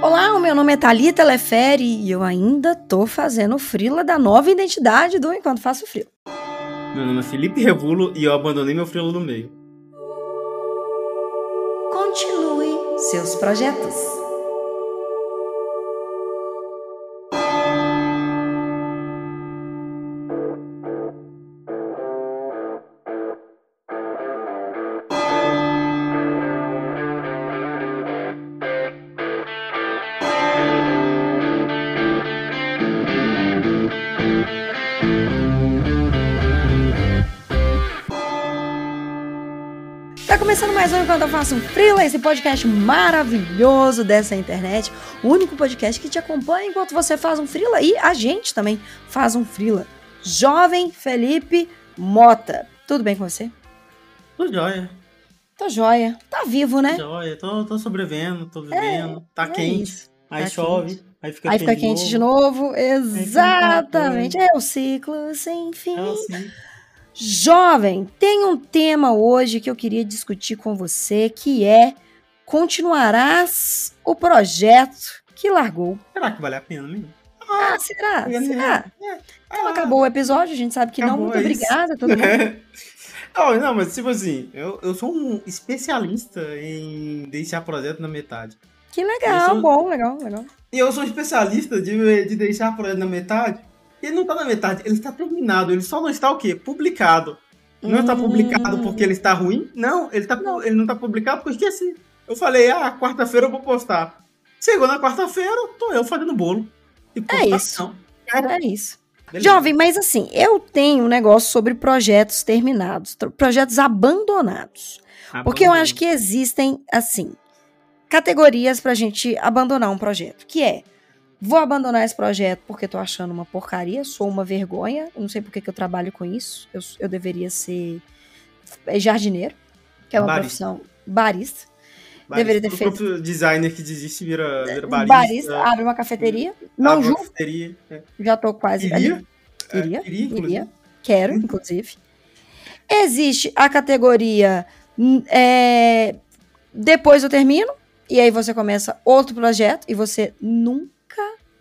Olá, o meu nome é Thalita Lefere e eu ainda tô fazendo frila da nova identidade do Enquanto Faço Frila. Meu nome é Felipe Revulo e eu abandonei meu frilo no meio. Continue seus projetos. Começando Enquanto Eu Faço um Freela, esse podcast maravilhoso dessa internet. O único podcast que te acompanha enquanto você faz um Freela e a gente também faz um Freela. Jovem Felipe Mota. Tudo bem com você? Tô joia. Tô joia. Tá vivo, né? Joia. Tô, tô sobrevivendo, tô vivendo. tá é quente. isso. Aí Tá chove. quente. Aí fica Aí quente. fica quente de novo. Exatamente. É o ciclo sem fim. É. Jovem, tem um tema hoje que eu queria discutir com você, que é continuarás o projeto que largou. Será que vale a pena mesmo? Ah, será? É, Será? é. Então acabou o episódio, a gente sabe que não. Muito é isso. obrigada, todo mundo. Não, não, mas tipo assim, eu, eu sou um especialista em deixar projeto na metade. Que legal, Isso- bom, legal, legal. E eu sou um especialista de, de deixar projeto na metade. Ele não tá na metade, ele está terminado. Ele só não está o quê? Publicado. Não está Hum. publicado porque ele está ruim? Não, ele, tá, Não. ele não está publicado porque eu esqueci. Eu falei, ah, quarta-feira eu vou postar. Chegou na quarta-feira, tô eu fazendo bolo. E postação. É isso. Beleza. Jovem, mas assim, eu tenho um negócio sobre projetos terminados, projetos abandonados. Ah, Porque eu acho que existem, assim, categorias pra gente abandonar um projeto. Que é, vou abandonar esse projeto porque tô achando uma porcaria, sou uma vergonha, eu não sei por que eu trabalho com isso, eu, eu deveria ser é, jardineiro, que é uma Barista. profissão barista. Barista. deveria ter O feito- próprio designer que desiste vira, vira Um barista. barista, abre uma cafeteria. Não julgo, cafeteria. É. já tô quase ali. Iria? Iria, É, iria, iria. Quero, inclusive. Existe a categoria hum, é, depois eu termino, e aí você começa outro projeto, e você nunca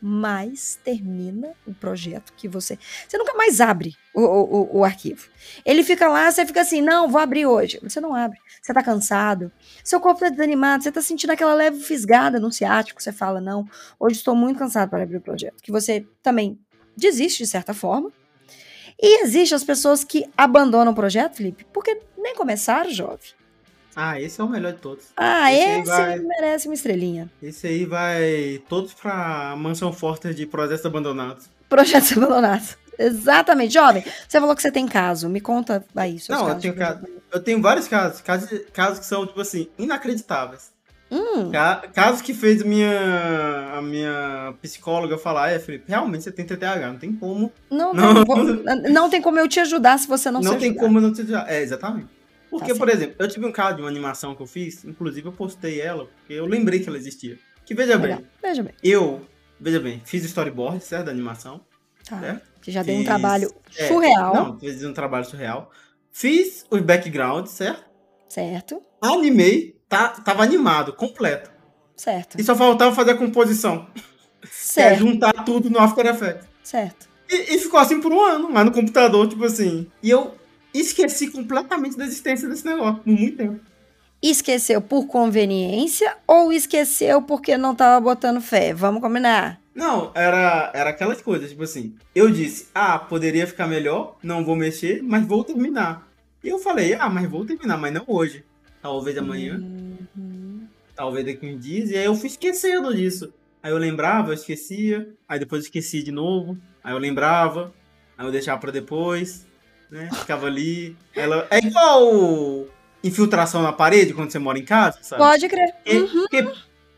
mais termina o projeto que você. Você nunca mais abre o, o, o- arquivo. Ele fica lá, você fica assim, não, vou abrir hoje. Você não abre. Você tá cansado, seu corpo tá desanimado, você tá sentindo aquela leve fisgada no ciático, você fala, não, hoje estou muito cansado para abrir o projeto. Que você também desiste de certa forma. E existe as pessoas que abandonam o projeto, Felipe, porque nem começaram, jovem. Ah, esse é o melhor de todos. Ah, Esse esse vai- merece uma estrelinha. Esse aí vai todos pra mansão Forter de projetos abandonados. Projetos abandonados. Exatamente. Jovem, você falou que você tem caso. Me conta aí. seus Não, eu tenho caso. Eu tenho vários casos, casos, casos que são, tipo assim, inacreditáveis. Hum, que fez minha, a minha psicóloga falar, é, Felipe, realmente você tem TTAH, não tem como. não, Não. Tem, como- não tem como eu te ajudar se você não, Não, se tem ajudar. como não te ajudar. É, exatamente. Porque, Tá por exemplo, eu tive um caso de uma animação que eu fiz, inclusive eu postei ela, porque eu lembrei que ela existia. Que veja Legal. bem, Veja bem. eu, veja bem, fiz o storyboard, certo, da animação. Tá. É? Que já deu um Fiz- trabalho é, surreal. Não, fiz um trabalho surreal. Fiz os backgrounds, certo? Certo? Animei, tá, tava animado, completo. Certo. E só faltava fazer a composição. É Certo. juntar tudo no After Effects. Certo. E, e ficou assim por um ano, mas no computador, tipo assim. E eu esqueci completamente da existência desse negócio, por muito tempo. Esqueceu por conveniência ou esqueceu porque não tava botando fé? Vamos combinar. Não, era, era aquelas coisas, tipo assim. Eu disse, ah, poderia ficar melhor, não vou mexer, mas vou terminar. E eu falei, ah, mas vou terminar, mas não hoje. Talvez amanhã, Uhum. talvez daqui uns dias. E aí eu fui esquecendo disso. Aí eu lembrava, eu esquecia. Aí depois eu esquecia de novo. Aí eu lembrava. Aí eu deixava pra depois. Né? Ficava ali. Ela... É igual infiltração na parede quando você mora em casa, sabe? Pode crer. Porque, Uhum. porque,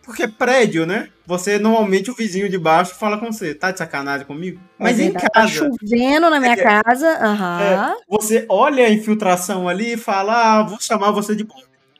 porque prédio, né? Você normalmente o vizinho de baixo fala com você, tá de sacanagem comigo? Mas É em. Tá casa, chovendo na minha casa. Aham. você olha a infiltração ali e fala, ah, vou chamar você de.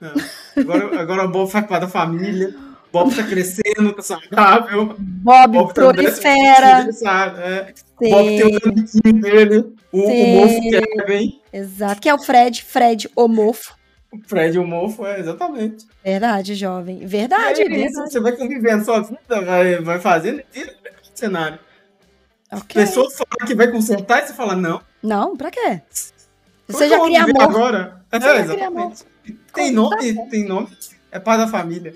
Não. Agora, agora o Bob faz parte da família. Bob tá crescendo, tá saudável. Bob, Bob tá prolifera. sabe? É. Bob tem o Sim, amiguinho dele, o, o mofo Kevin. exato. Que é o Fred, Fred, o mofo. O prédio mofo, é, exatamente. Verdade, jovem. Verdade, é isso, você vai convivendo sua vida, vai, vai fazendo o cenário. Ok. Pessoas falam que vai consertar e você fala, não. Não, pra quê? como Você já cria amor. agora? É, exatamente. Tem nome, tem nome, é pai da família.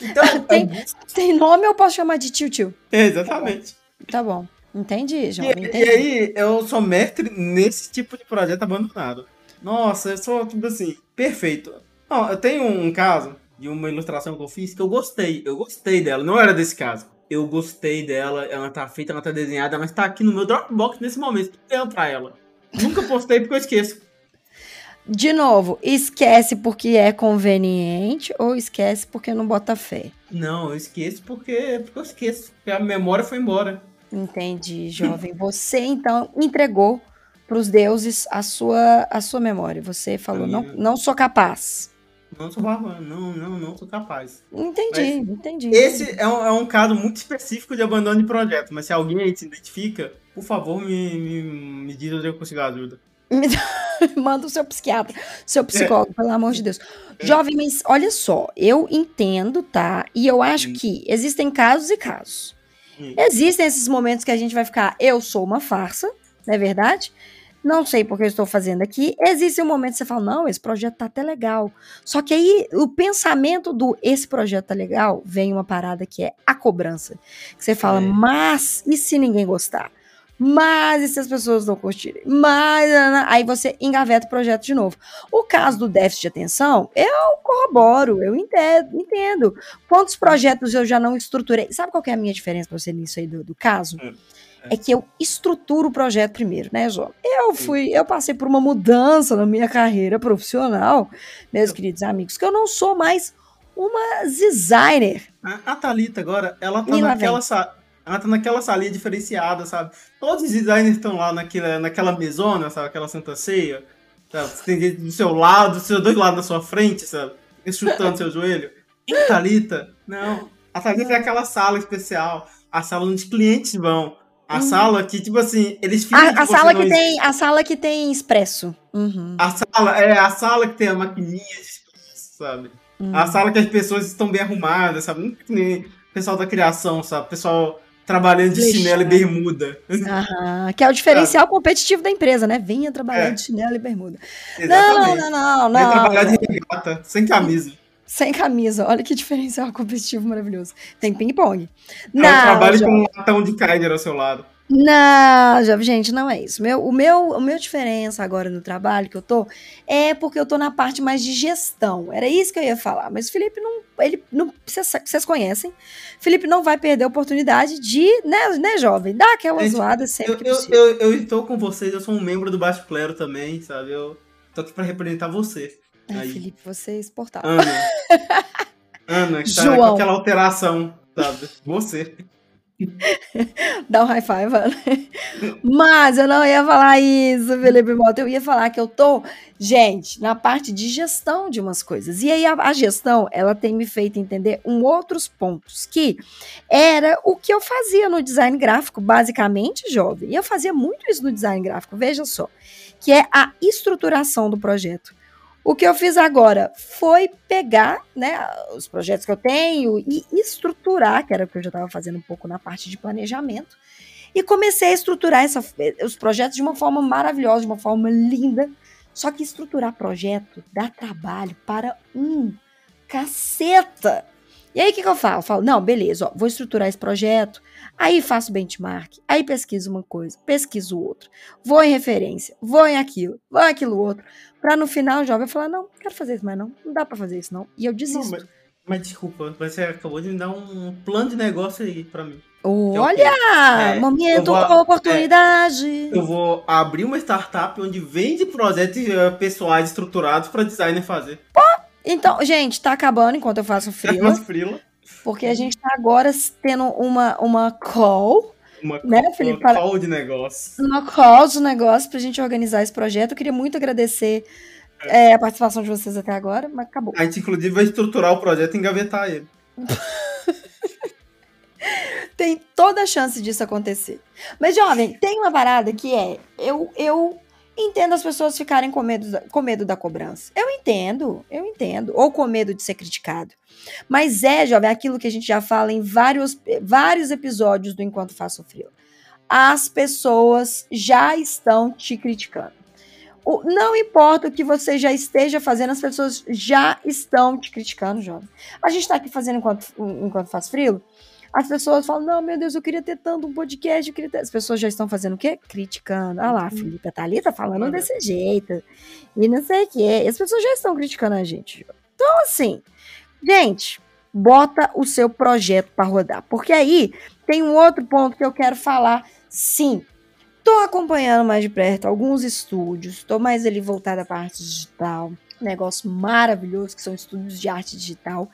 Então, Tem- Tem nome eu posso chamar de tio-tio? exatamente. Tá bom. Entendi, E, jovem. e Entendi. aí, eu sou mestre nesse tipo de projeto abandonado. Nossa, eu sou, tipo assim, perfeito. Não, eu tenho um caso de uma ilustração que eu fiz que eu gostei. Eu gostei dela, não era desse caso. Eu gostei dela, ela tá feita, ela tá desenhada, mas tá aqui no meu Dropbox nesse momento. eu pra ela. Nunca postei porque eu esqueço. De novo, esquece porque é conveniente ou esquece porque não bota fé? Não, eu esqueço porque, porque eu esqueço. Porque a memória foi embora. Entendi, jovem. Você então entregou para os deuses a sua, a sua memória. Você falou, não, minha- não sou capaz. Não sou barbado, não, não, não sou capaz. Entendi, entendi. Esse é um, é um caso muito específico de abandono de projeto, mas se alguém aí se identifica, por favor, me, me, me diz onde eu consigo ajuda. Manda o seu psiquiatra, seu psicólogo, pelo amor de Deus. Jovem, mas olha só, eu entendo, tá? E eu acho Hum. que existem casos e casos. Hum. Existem esses momentos que a gente vai ficar, eu sou uma farsa, não é verdade? Não sei porque eu estou fazendo aqui. Existe um momento que você fala, não, esse projeto tá até legal. Só que aí o pensamento do esse projeto tá legal, vem uma parada que é a cobrança. Que você fala, É. mas e se ninguém gostar? Mas e se as pessoas não curtirem? Mas aí você engaveta o projeto de novo. O caso do déficit de atenção, eu corroboro, eu entendo, entendo. Quantos projetos eu já não estruturei? Sabe qual é a minha diferença para você nisso aí do, do caso? É. É que eu estruturo o projeto primeiro, né, João? Eu fui, eu passei por uma mudança na minha carreira profissional, meus queridos amigos, que eu não sou mais uma designer. A, a Thalita agora, ela tá naquela, ela tá naquela salinha diferenciada, sabe? Todos os designers estão lá naquela, naquela mesona, sabe? Aquela santa ceia. Sabe? Você tem do seu lado, dos seus dois lados na sua frente, sabe? Chutando seu joelho. E a Thalita, não. A Thalita é aquela sala especial, a sala onde os clientes vão. A Hum. sala que, tipo assim, eles fingem A, a sala que existe. tem, a sala que tem expresso. Uhum. A sala, é a sala que tem a maquininha de expresso, sabe? Uhum. A sala que as pessoas estão bem arrumadas, sabe? Não que nem o pessoal da criação, sabe? O pessoal trabalhando de Deixa. chinelo e bermuda. Aham, que é o diferencial competitivo da empresa, né? Venha trabalhar É. de chinelo e bermuda. Não, Exatamente. não, não, Vai não. trabalhar de regata, sem camisa. Sem camisa. Olha que diferencial competitivo maravilhoso. Tem ping-pong. Ela Não, trabalha jo- com um latão de Kyder ao seu lado. Não, gente, não é isso. Meu, o meu, o meu diferença agora no trabalho que eu tô é porque eu tô na parte mais de gestão. Era isso que eu ia falar. Mas o Felipe não, ele não, vocês, conhecem. Felipe não vai perder a oportunidade de, né, né jovem, dar aquela Gente, zoada sempre Eu, que eu, eu, eu estou com vocês, eu sou um membro do Baixo Clero também, sabe? Eu tô aqui pra representar você. Ai, aí. Felipe, você é exportável. Ana. Ana, que tá João. com aquela alteração, sabe? Você. Dá um high five, mano. Mas eu não ia falar isso, Felipe Mota. Eu ia falar que eu tô, gente, na parte de gestão de umas coisas. E aí a, a gestão, ela tem me feito entender um outros pontos, que era o que eu fazia no design gráfico, basicamente, jovem. E eu fazia muito isso no design gráfico, veja só. Que é a estruturação do projeto. O que eu fiz agora foi pegar né, os projetos que eu tenho e estruturar, que era o que eu já estava fazendo um pouco na parte de planejamento, e comecei a estruturar essa- os projetos de uma forma maravilhosa, de uma forma linda. Só que estruturar projeto dá trabalho para um caceta. E aí o que, que eu falo? Eu falo, não, beleza, ó, vou estruturar esse projeto, aí faço benchmark, aí pesquiso uma coisa, pesquiso outra, vou em referência, vou em aquilo, vou em aquilo outro, Pra no final o jovem falar, não, não quero fazer isso mais não, não dá pra fazer isso não. E eu Não, desisto. mas, mas desculpa, você acabou de me dar um plano de negócio aí pra mim. Olha, É, momento, eu vou- oportunidade. Eu vou abrir uma startup onde vende projetos eh, pessoais estruturados pra designer fazer. Então, gente, tá acabando enquanto eu faço frila, Umas frila, porque a gente tá agora tendo uma, uma call, uma, Né, Felipe? uma call de negócio. uma call do negócio pra gente organizar esse projeto. Eu queria muito agradecer é, a participação de vocês até agora, mas acabou. A gente, inclusive, vai estruturar o projeto e engavetar ele. Tem toda a chance disso acontecer. Mas, jovem, tem uma parada que é, eu, eu, Entendo as pessoas ficarem com medo, da, com medo da cobrança. Eu entendo, eu entendo. Ou com medo de ser criticado. Mas é, jovem, aquilo que a gente já fala em vários, vários episódios do Enquanto Faço Frio. As pessoas já estão te criticando. O, não importa o que você já esteja fazendo, as pessoas já estão te criticando, jovem. A gente está aqui fazendo enquanto, enquanto faz frio as pessoas falam, não, meu Deus, eu queria ter tanto um podcast, eu queria ter... As pessoas já estão fazendo o quê? Criticando. Ah lá, a uhum. Felipe tá ali, tá falando desse jeito. E não sei o quê. As pessoas já estão criticando a gente. Então, assim, gente, bota o seu projeto para rodar. Porque aí tem um outro ponto que eu quero falar. Sim, tô acompanhando mais de perto alguns estúdios, tô mais ali voltada à parte digital negócio maravilhoso que são estúdios de arte digital.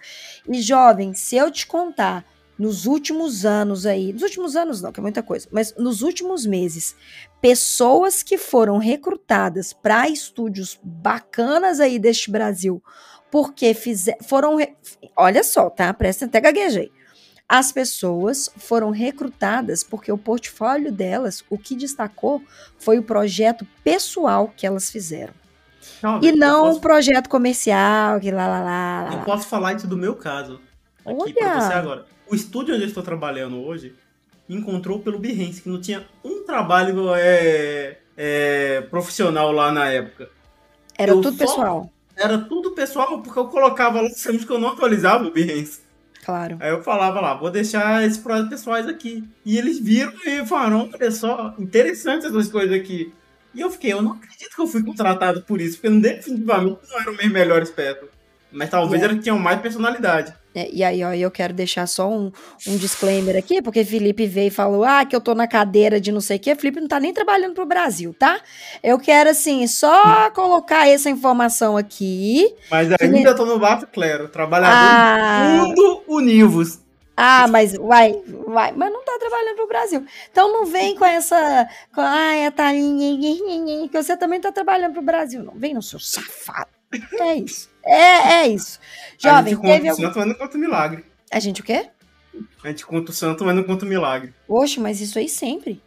E jovem, se eu te contar nos últimos anos aí, nos últimos anos não, que é muita coisa, mas nos últimos meses, pessoas que foram recrutadas para estúdios bacanas aí deste Brasil, porque fizer, foram, olha só, tá? Presta até gaguejei. As pessoas foram recrutadas porque o portfólio delas, o que destacou foi o projeto pessoal que elas fizeram. Não, e não posso... um projeto comercial, que lá, lá, lá, lá. Eu posso falar isso do meu caso. Aqui Olha. pra você agora o estúdio onde eu estou trabalhando hoje encontrou pelo Behance, que não tinha um trabalho é, é, profissional lá na época. Era eu tudo só, pessoal. Era tudo pessoal, porque eu colocava lá sempre que eu não atualizava o Behance. Claro. Aí eu falava lá, vou deixar esses projetos pessoais aqui. E eles viram e falaram, olha só, interessante essas coisas aqui. E eu fiquei, eu não acredito que eu fui contratado por isso, porque definitivamente não eram meus melhores peças. Mas talvez yeah. eles tinham mais personalidade. É, e aí, ó, eu quero deixar só um, um disclaimer aqui, porque Felipe veio e falou: ah, que eu tô na cadeira de não sei o quê. Felipe não tá nem trabalhando pro Brasil, tá? Eu quero, assim, só colocar essa informação aqui. Mas ainda que... tô no Bafo Clero, trabalhador ah... Mundo Univos. Ah, mas vai, vai, mas não tá trabalhando pro Brasil. Então não vem com essa, com, ai, a que você também tá trabalhando pro Brasil. Não vem no seu safado. É isso. É, é isso. Jovem, a gente conta o santo, mas não conta o milagre. A gente o quê? A gente conta o santo, mas não conta o milagre. Oxe, mas isso aí sempre.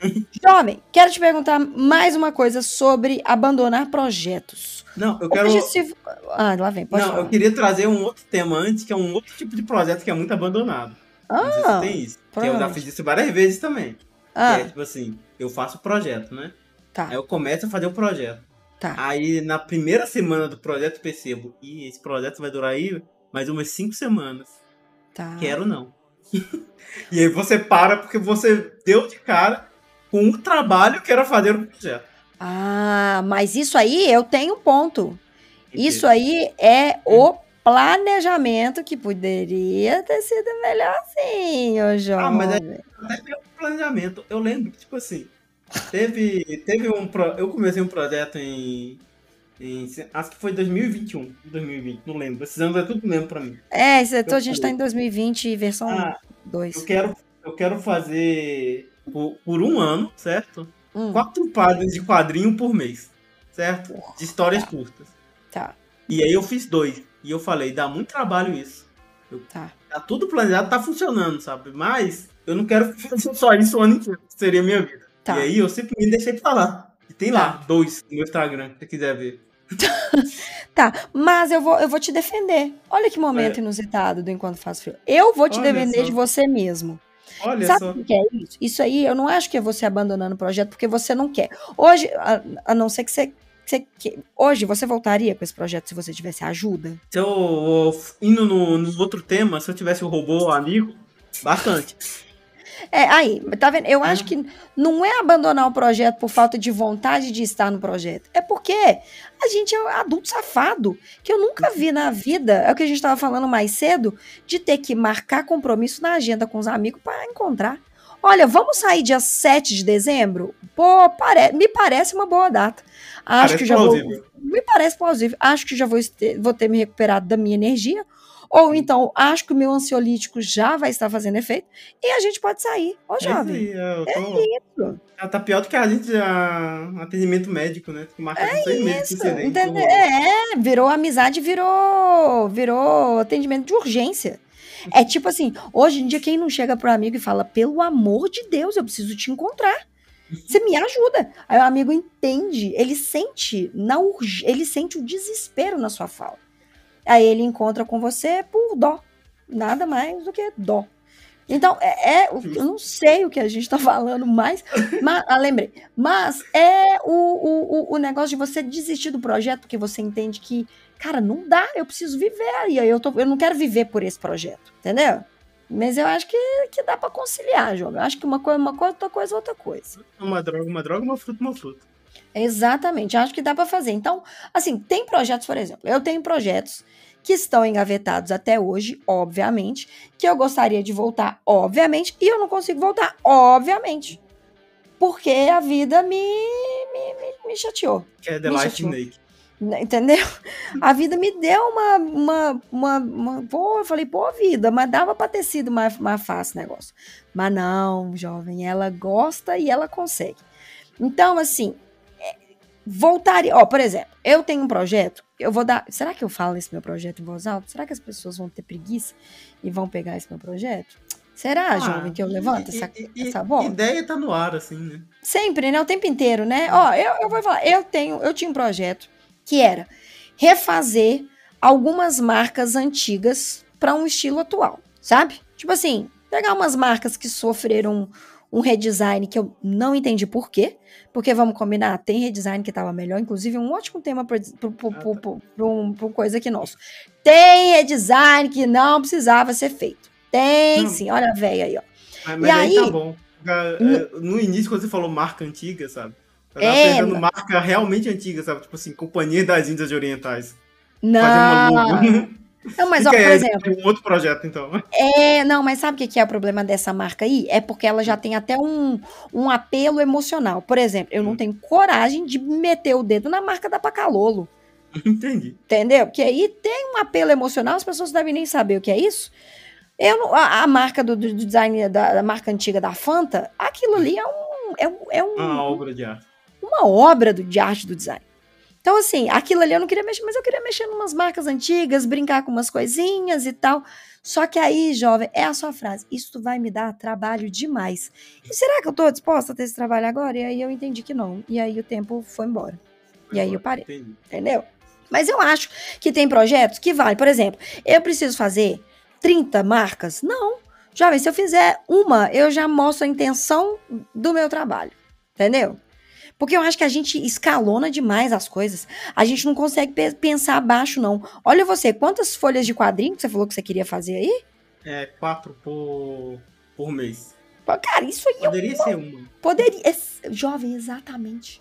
Jovem, quero te perguntar mais uma coisa sobre abandonar projetos. Não, eu quero. Se... Ah, lá vem, pode Não, falar. eu queria trazer um outro tema antes, que é um outro tipo de projeto que é muito abandonado. Ah, se tem isso. Que eu já fiz isso várias vezes também. Ah. Que é tipo assim, eu faço o projeto, né? Tá. Aí eu começo a fazer o projeto. Tá. Aí na primeira semana do projeto percebo, e esse projeto vai durar aí mais umas cinco semanas. Tá. Quero não. e aí você para porque você deu de cara com o trabalho que era fazer o projeto. Ah, mas isso aí eu tenho ponto. Isso aí é o planejamento que poderia ter sido melhor sim, ô João. Ah, mas é, é planejamento. Eu lembro que, tipo assim, Teve, teve um. Pro, eu comecei um projeto em, em. Acho que foi 2021, 2020, não lembro. Esses anos é tudo mesmo pra mim. É, então a gente tá em 2020, versão ah, 2. Eu quero, eu quero fazer por, por um ano, certo? Hum. Quatro páginas de quadrinho por mês, certo? De histórias tá. curtas. Tá. E aí eu fiz dois. E eu falei, dá muito trabalho isso. Eu, tá. Tá tudo planejado, tá funcionando, sabe? Mas eu não quero fazer só isso o ano inteiro. Seria a minha vida. Tá. E aí eu simplesmente deixei pra lá. E tem lá, tá. dois no meu Instagram, se você quiser ver. tá, mas eu vou, eu vou te defender. Olha que momento é. inusitado do Enquanto Faz Frio. Eu vou te Olha defender só. de você mesmo. Olha Sabe só. o que é isso? Isso aí, eu não acho que é você abandonando o projeto porque você não quer. Hoje, a, a não ser que você, você que, hoje você voltaria com esse projeto se você tivesse ajuda? Se eu indo no, no outro tema, se eu tivesse o robô amigo, bastante. É, aí, tá vendo? Eu acho que não é abandonar o projeto por falta de vontade de estar no projeto. É porque a gente é um adulto safado, que eu nunca vi na vida, é o que a gente estava falando mais cedo, de ter que marcar compromisso na agenda com os amigos para encontrar. Olha, vamos sair dia 7 de dezembro? Pô, pare... me parece uma boa data. Acho parece que já plausível. vou. Me parece plausível. Acho que já vou ter, vou ter me recuperado da minha energia. Ou então, acho que o meu ansiolítico já vai estar fazendo efeito e a gente pode sair. Ô, é jovem. É, tô... é isso. Tá pior do que a gente a... atendimento médico, né? Marca é seis meses Entendeu? É, virou amizade, virou, virou atendimento de urgência. É tipo assim, hoje em dia, quem não chega pro amigo e fala, pelo amor de Deus, eu preciso te encontrar. Você me ajuda. Aí o amigo entende, ele sente, na urg... ele sente o desespero na sua fala. Aí ele encontra com você por dó. Nada mais do que dó. Então, é, é, eu não sei o que a gente está falando mais, mas, ah, lembrei, mas é o, o, o negócio de você desistir do projeto, porque você entende que, cara, não dá, eu preciso viver aí, eu, tô, eu não quero viver por esse projeto, entendeu? Mas eu acho que, que dá para conciliar, jogo. Eu acho que uma coisa, uma coisa, outra coisa, outra coisa. Uma droga, uma droga, uma fruta, uma fruta. Exatamente, acho que dá para fazer. Então, assim, tem projetos, por exemplo, eu tenho projetos que estão engavetados até hoje, obviamente, que eu gostaria de voltar, obviamente, e eu não consigo voltar, obviamente. Porque a vida me, me, me, me chateou. Que é The Life Snake. Né, entendeu? A vida me deu uma, uma, uma, uma, Pô, eu falei, pô, vida, mas dava pra ter sido mais, mais fácil o negócio. Mas não, jovem, ela gosta e ela consegue. Então, assim, voltaria. Ó, por exemplo, eu tenho um projeto eu vou dar. Será que eu falo esse meu projeto em voz alta? Será que as pessoas vão ter preguiça e vão pegar esse meu projeto? Será, ah, jovem, que eu levanto e, essa, e, essa bola? A ideia tá no ar, assim, né? Sempre, né? O tempo inteiro, né? Ó, eu, eu vou falar, eu tenho, eu tinha um projeto que era refazer algumas marcas antigas para um estilo atual, sabe? Tipo assim, pegar umas marcas que sofreram um redesign que eu não entendi por quê, porque vamos combinar, tem redesign que estava melhor, inclusive um ótimo tema para um, coisa aqui nosso. Tem redesign que não precisava ser feito. Tem não. sim, olha a véia aí, ó. Mas, mas e aí, tá bom. É, no início, quando você falou marca antiga, sabe? Eu tava é, pensando marca realmente antiga, sabe? Tipo assim, Companhia das Índias Orientais. Não. Não, mas, ó, por exemplo. Um outro projeto, então. É, não, mas sabe o que é o problema dessa marca aí? É porque ela já tem até um, um apelo emocional. Por exemplo, eu não hum. tenho coragem de meter o dedo na marca da Pacalolo. Entendi. Entendeu? Porque aí tem um apelo emocional, as pessoas devem nem saber o que é isso. Eu, a, a marca do, do design da, da, marca antiga da Fanta, aquilo ali é um. É, é um uma obra de arte. Uma obra do, de arte do design. Então, assim, aquilo ali eu não queria mexer, mas eu queria mexer em umas marcas antigas, brincar com umas coisinhas e tal. Só que aí, jovem, é a sua frase. Isso vai me dar trabalho demais. E será que eu tô disposta a ter esse trabalho agora? E aí eu entendi que não. E aí o tempo foi embora. Foi e aí eu parei. Entendi. Entendeu? Mas eu acho que tem projetos que vale. Por exemplo, eu preciso fazer 30 marcas? Não. Jovem, se eu fizer uma, eu já mostro a intenção do meu trabalho. Entendeu? Porque eu acho que a gente escalona demais as coisas. A gente não consegue pe pensar abaixo, não. Olha você, quantas folhas de quadrinho que você falou que você queria fazer aí? É, quatro por, por mês. Cara, isso aí Poderia é uma... ser uma. Poderia. Jovem, exatamente.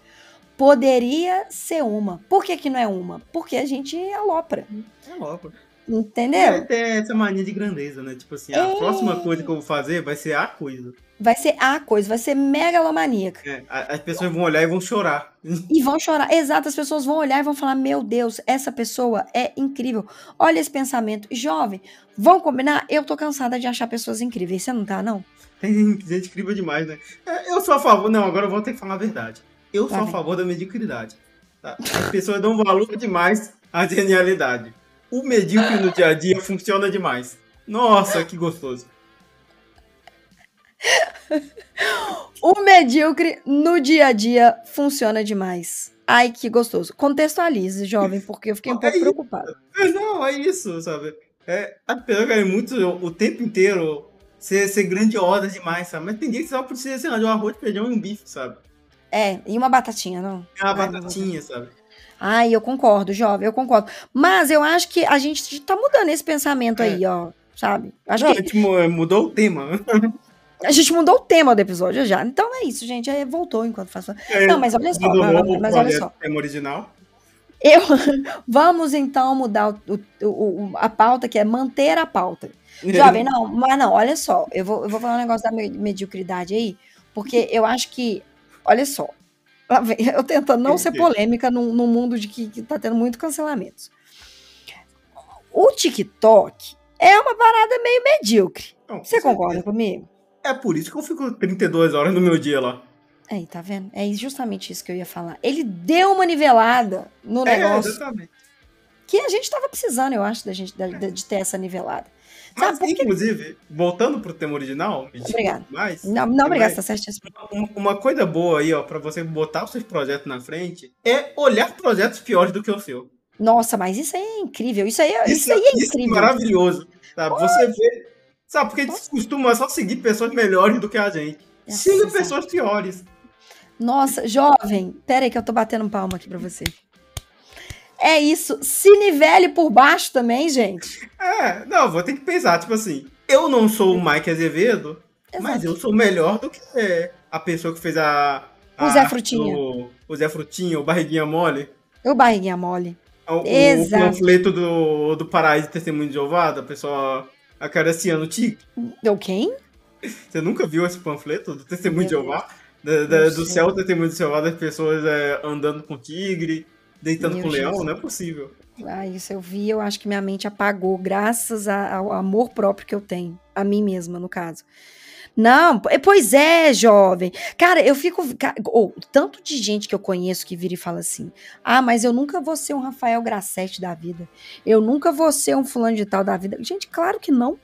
Poderia ser uma. Por que, que não é uma? Porque a gente alopra. Alopra. Entendeu? É, tem essa mania de grandeza, né? Tipo assim, a é... próxima coisa que eu vou fazer vai ser a coisa. Vai ser a coisa, vai ser megalomaníaca. É, as pessoas vão olhar e vão chorar. E vão chorar, exato, as pessoas vão olhar e vão falar: Meu Deus, essa pessoa é incrível. Olha esse pensamento. Jovem, vão combinar? Eu tô cansada de achar pessoas incríveis. Você não tá, não? Tem gente incrível demais, né? É, eu sou a favor. Não, agora eu vou ter que falar a verdade. Eu sou a favor da mediocridade. Tá? As pessoas dão valor demais à genialidade. O medíocre no dia a dia funciona demais. Nossa, que gostoso. o medíocre no dia a dia funciona demais. Ai, que gostoso. Contextualize, jovem, porque eu fiquei um é pouco preocupado. É, não, é isso, sabe? É, a pessoa quer muito o, tempo inteiro ser, ser grandiosa demais, sabe? Mas tem dia que só precisa, sei lá, de um arroz, feijão e um bife, sabe? É, e uma batatinha, não? É uma batatinha, sabe? Ai, eu concordo, jovem, eu concordo. Mas eu acho que a gente tá mudando esse pensamento é. aí, ó, sabe? Acho Não, que... a gente mudou o tema. A gente mudou o tema do episódio já. Então é isso, gente. É, voltou enquanto faz. É, não, mas olha só. Mas, mas olha só. Tema original. Eu, vamos então mudar o, o, o, a pauta, que é manter a pauta. Jovem, não, mas não, olha só. Eu vou, eu vou falar um negócio da mediocridade aí, porque eu acho que, olha só, eu tento não ser polêmica num, num mundo de que, que tá tendo muito cancelamentos. O TikTok é uma parada meio medíocre. Não, Você concorda comigo? É por isso que eu fico 32 horas no meu dia lá. Aí, tá vendo? É justamente isso que eu ia falar. Ele deu uma nivelada no é, negócio. Exatamente. Que a gente tava precisando, eu acho, da gente, de ter essa nivelada. Mas, inclusive, voltando pro tema original, obrigado. Mais, não, não obrigado, tá certíssimo. Uma, uma coisa boa aí, ó, pra você botar os seus projetos na frente é olhar projetos piores do que o seu. Nossa, mas isso aí é incrível. Isso aí, é, isso, isso aí é isso é incrível. É maravilhoso. Sabe? Você vê. Sabe, porque a gente costuma só seguir pessoas melhores do que a gente. Nossa, Siga pessoas piores. Nossa, jovem, pera aí que eu tô batendo palma aqui pra você. É isso. Se nivele por baixo também, gente. É, não, vou ter que pensar, tipo assim, eu não sou o Mike Azevedo, Exato. mas eu sou melhor do que a pessoa que fez a. a o Zé Frutinha. O, o Zé Frutinha, o Barriguinha Mole. O Barriguinha Mole. O, Exato. o panfleto do, do Paraíso Testemunho de Jeová, da pessoa acariciando o tigre. Deu quem? Você nunca viu esse panfleto do Testemunho de Jeová? Da, da, do céu, do Testemunho de Jeová, das pessoas é, andando com tigre deitando com o leão, não é possível. Ah, isso eu vi, eu acho que minha mente apagou, graças ao amor próprio que eu tenho, a mim mesma, no caso. Não, é, pois é, jovem. Cara, eu fico. Ou, oh, tanto de gente que eu conheço que vira e fala assim: ah, mas eu nunca vou ser um Rafael Grassetti da vida. Eu nunca vou ser um fulano de tal da vida. Gente, claro que não.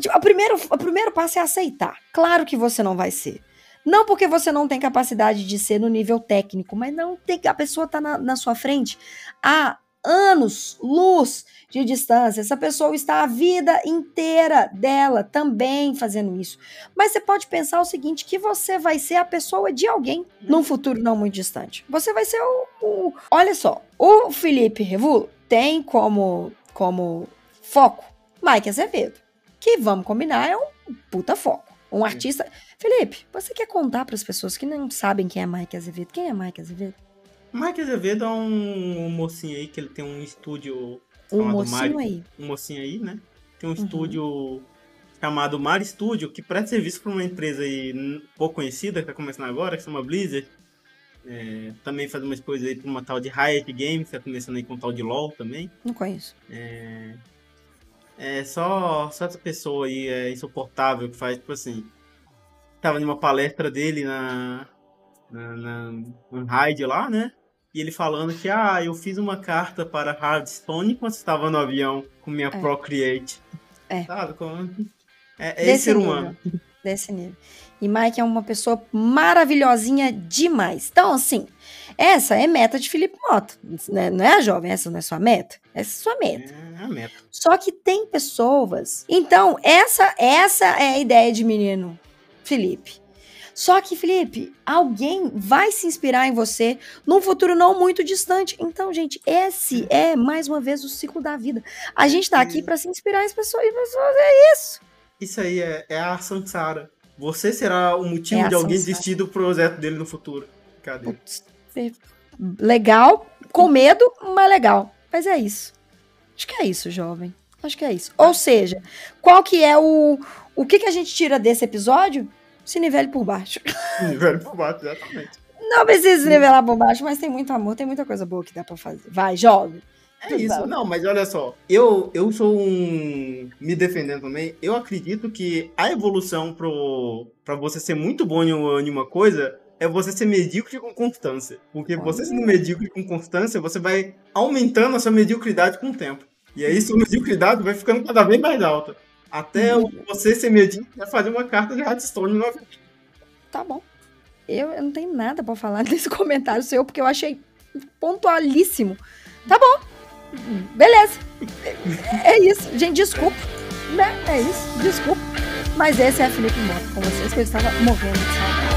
Tipo, o primeiro, o primeiro passo é aceitar. Claro que você não vai ser. Não porque você não tem capacidade de ser no nível técnico, mas não tem. A pessoa está na, na sua frente há anos, luz de distância. Essa pessoa está a vida inteira dela também fazendo isso. Mas você pode pensar o seguinte: que você vai ser a pessoa de alguém num futuro não muito distante. Você vai ser o. o olha só, o Felipe Revulo tem como, como foco Mike Azevedo. Que vamos combinar, é um puta foco. Um artista. Felipe, você quer contar para as pessoas que não sabem quem é Mike Azevedo? Quem é Mike Azevedo? Mike Azevedo é um, um mocinho aí que ele tem um estúdio. Um mocinho aí. Um mocinho aí, né? Tem um uhum. estúdio chamado Mar Studio, que presta serviço para uma empresa aí pouco conhecida, que está começando agora, que se chama Blizzard. É, também faz umas coisas aí para uma tal de Riot Games, que está começando aí com um tal de LoL também. Não conheço. É, é só, só essa pessoa aí é insuportável que faz, tipo assim. Tava numa palestra dele na. na, na, na Hyde lá, né? E ele falando que, ah, eu fiz uma carta para Hardstone enquanto estava no avião com minha é. Procreate. É. Sabe? Como... É, é esse ser humano. Desse nível. E Mike é uma pessoa maravilhosinha demais. Então, assim, essa é meta de Felipe Mota. Né? Não é a jovem, essa não é sua meta. Essa é sua meta. É a meta. Só que tem pessoas. Então, essa, essa é a ideia de menino, Felipe. Só que, Felipe, alguém vai se inspirar em você num futuro não muito distante. Então, gente, esse é, mais uma vez, o ciclo da vida. A gente tá aqui para se inspirar em pessoas, e pessoas é isso. Isso aí é, é a Sansara. Você será o motivo é de alguém Sansara. desistir do projeto dele no futuro. Cadê? Legal, com medo, mas legal. Mas é isso. Acho que é isso, jovem. Acho que é isso. Ou seja, qual que é o. O que, que a gente tira desse episódio? Se nivele por baixo. Se nivele por baixo, exatamente. Não precisa se nivelar por baixo, mas tem muito amor, tem muita coisa boa que dá pra fazer. Vai, jovem. É isso, não, mas olha só, eu, eu sou um. Me defendendo também, eu acredito que a evolução pro, pra você ser muito bom em uma coisa é você ser medíocre com constância. Porque você sendo medíocre com constância, você vai aumentando a sua mediocridade com o tempo. E aí sua mediocridade vai ficando cada vez mais alta. Até uhum. você ser medíocre vai fazer uma carta de Hearthstone novamente. Tá bom. Eu, eu não tenho nada para falar desse comentário seu, porque eu achei pontualíssimo. Tá bom. Beleza. É, isso. Gente, desculpa. Né? É isso. Desculpa. Mas esse é Felipe Mota com vocês, que eu estava morrendo de saudade.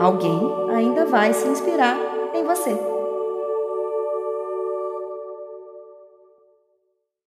Alguém ainda vai se inspirar em você.